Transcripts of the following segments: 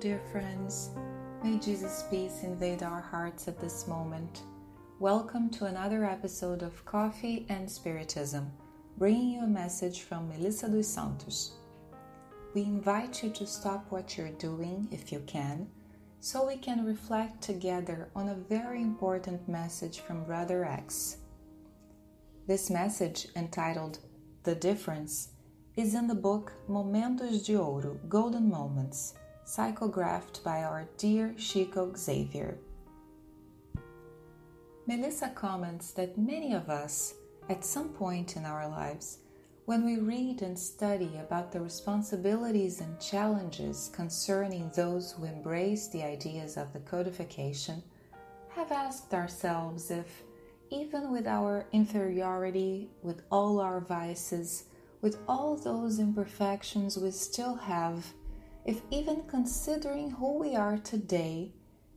Dear friends. May Jesus' peace invade our hearts at this moment. Welcome to another episode of Coffee and Spiritism, bringing you a message from Melissa dos Santos. We invite you to stop what you're doing, if you can, so we can reflect together on a very important message from Brother X. This message, entitled The Difference, is in the book Momentos de Ouro Golden Moments, psychographed by our dear Chico Xavier. Melissa comments that many of us, at some point in our lives, when we read and study about the responsibilities and challenges concerning those who embrace the ideas of the codification, have asked ourselves if, even with our inferiority, with all our vices, with all those imperfections we still have, if even considering who we are today,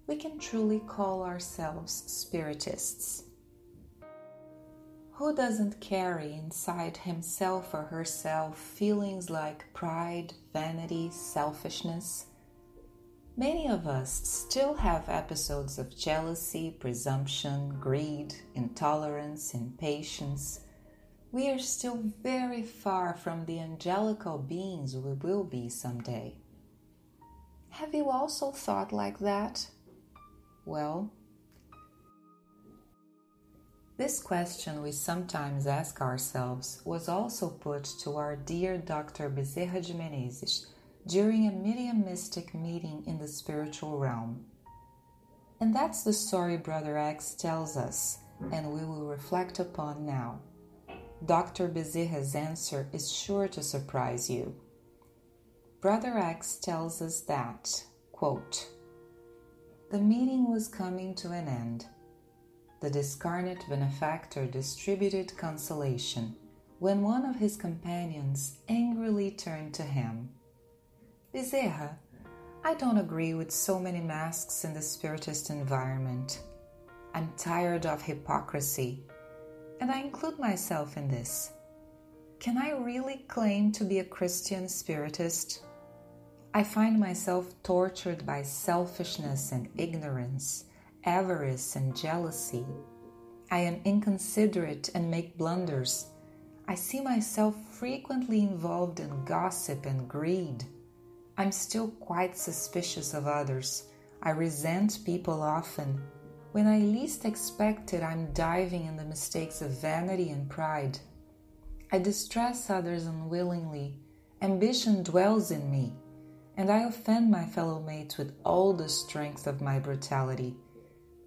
we can truly call ourselves spiritists. Who doesn't carry inside himself or herself feelings like pride, vanity, selfishness? Many of us still have episodes of jealousy, presumption, greed, intolerance, impatience, we are still very far from the angelical beings we will be someday. Have you also thought like that? Well, this question we sometimes ask ourselves was also put to our dear Dr. Bezerra de Menezes during a mediumistic meeting in the spiritual realm. And that's the story Brother X tells us, and we will reflect upon now. Dr. Bezerra's answer is sure to surprise you. Brother X tells us that, quote, the meeting was coming to an end. The discarnate benefactor distributed consolation when one of his companions angrily turned to him. Bezerra, I don't agree with so many masks in the spiritist environment. I'm tired of hypocrisy and I include myself in this. Can I really claim to be a Christian spiritist? I find myself tortured by selfishness and ignorance, avarice and jealousy. I am inconsiderate and make blunders. I see myself frequently involved in gossip and greed. I'm still quite suspicious of others. I resent people often when I least expect it, I'm diving in the mistakes of vanity and pride. I distress others unwillingly. Ambition dwells in me, and I offend my fellow mates with all the strength of my brutality.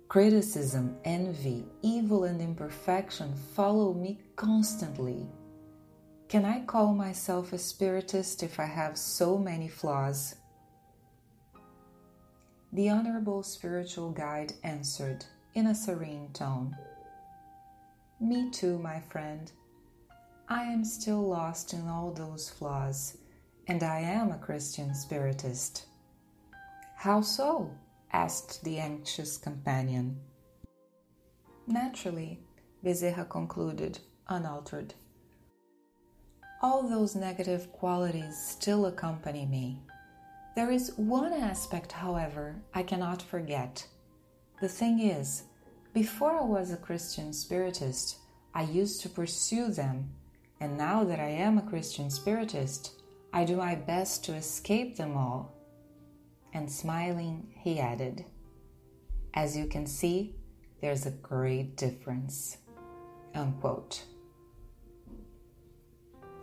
Criticism, envy, evil, and imperfection follow me constantly. Can I call myself a spiritist if I have so many flaws? The Honorable Spiritual Guide answered in a serene tone Me too, my friend. I am still lost in all those flaws, and I am a Christian Spiritist. How so? asked the anxious companion. Naturally, Bezerra concluded, unaltered. All those negative qualities still accompany me. There is one aspect, however, I cannot forget. The thing is, before I was a Christian Spiritist, I used to pursue them, and now that I am a Christian Spiritist, I do my best to escape them all. And smiling, he added, As you can see, there's a great difference. Unquote.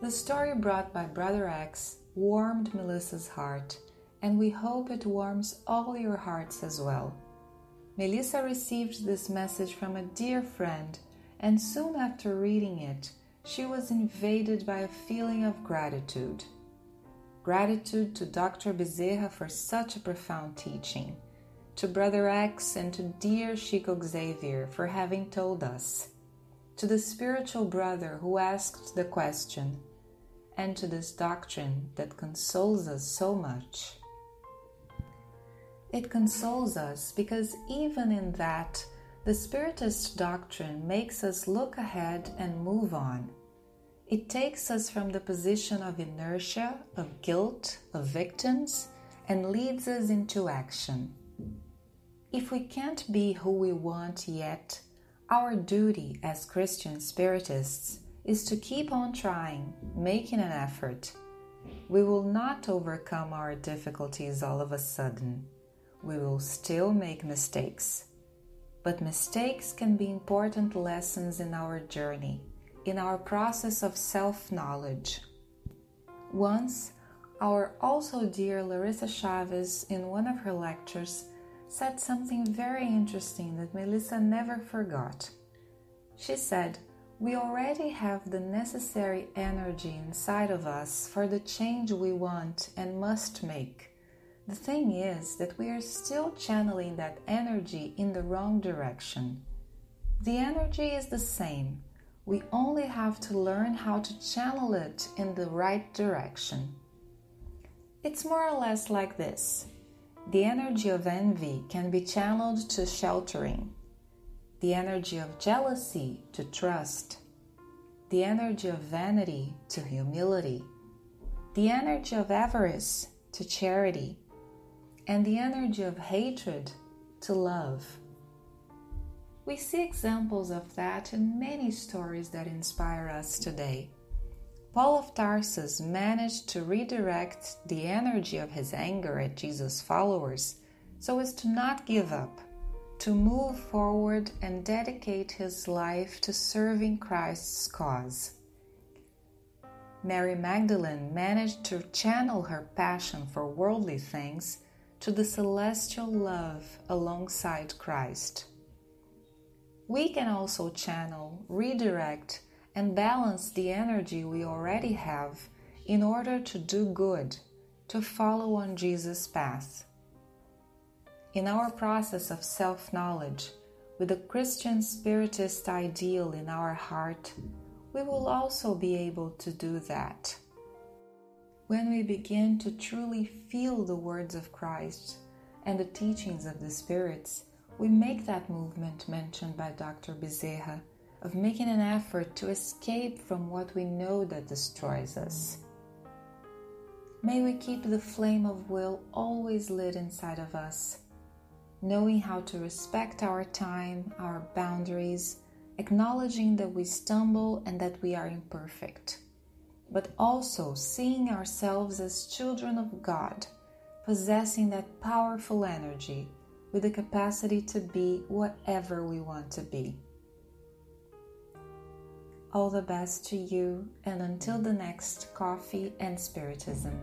The story brought by Brother X warmed Melissa's heart and we hope it warms all your hearts as well. Melissa received this message from a dear friend, and soon after reading it, she was invaded by a feeling of gratitude. Gratitude to Dr. Bezerra for such a profound teaching, to Brother X and to dear Chico Xavier for having told us, to the spiritual brother who asked the question, and to this doctrine that consoles us so much. It consoles us because even in that, the Spiritist doctrine makes us look ahead and move on. It takes us from the position of inertia, of guilt, of victims, and leads us into action. If we can't be who we want yet, our duty as Christian Spiritists is to keep on trying, making an effort. We will not overcome our difficulties all of a sudden. We will still make mistakes. But mistakes can be important lessons in our journey, in our process of self knowledge. Once, our also dear Larissa Chavez, in one of her lectures, said something very interesting that Melissa never forgot. She said, We already have the necessary energy inside of us for the change we want and must make. The thing is that we are still channeling that energy in the wrong direction. The energy is the same, we only have to learn how to channel it in the right direction. It's more or less like this. The energy of envy can be channeled to sheltering, the energy of jealousy to trust, the energy of vanity to humility, the energy of avarice to charity, and the energy of hatred to love. We see examples of that in many stories that inspire us today. Paul of Tarsus managed to redirect the energy of his anger at Jesus' followers so as to not give up, to move forward and dedicate his life to serving Christ's cause. Mary Magdalene managed to channel her passion for worldly things to the celestial love alongside Christ. We can also channel, redirect, and balance the energy we already have in order to do good, to follow on Jesus' path. In our process of self knowledge, with the Christian Spiritist ideal in our heart, we will also be able to do that. When we begin to truly feel the words of Christ and the teachings of the spirits, we make that movement mentioned by Dr. Bezerra of making an effort to escape from what we know that destroys us. May we keep the flame of will always lit inside of us, knowing how to respect our time, our boundaries, acknowledging that we stumble and that we are imperfect, but also seeing ourselves as children of God, possessing that powerful energy with the capacity to be whatever we want to be. All the best to you, and until the next Coffee and Spiritism.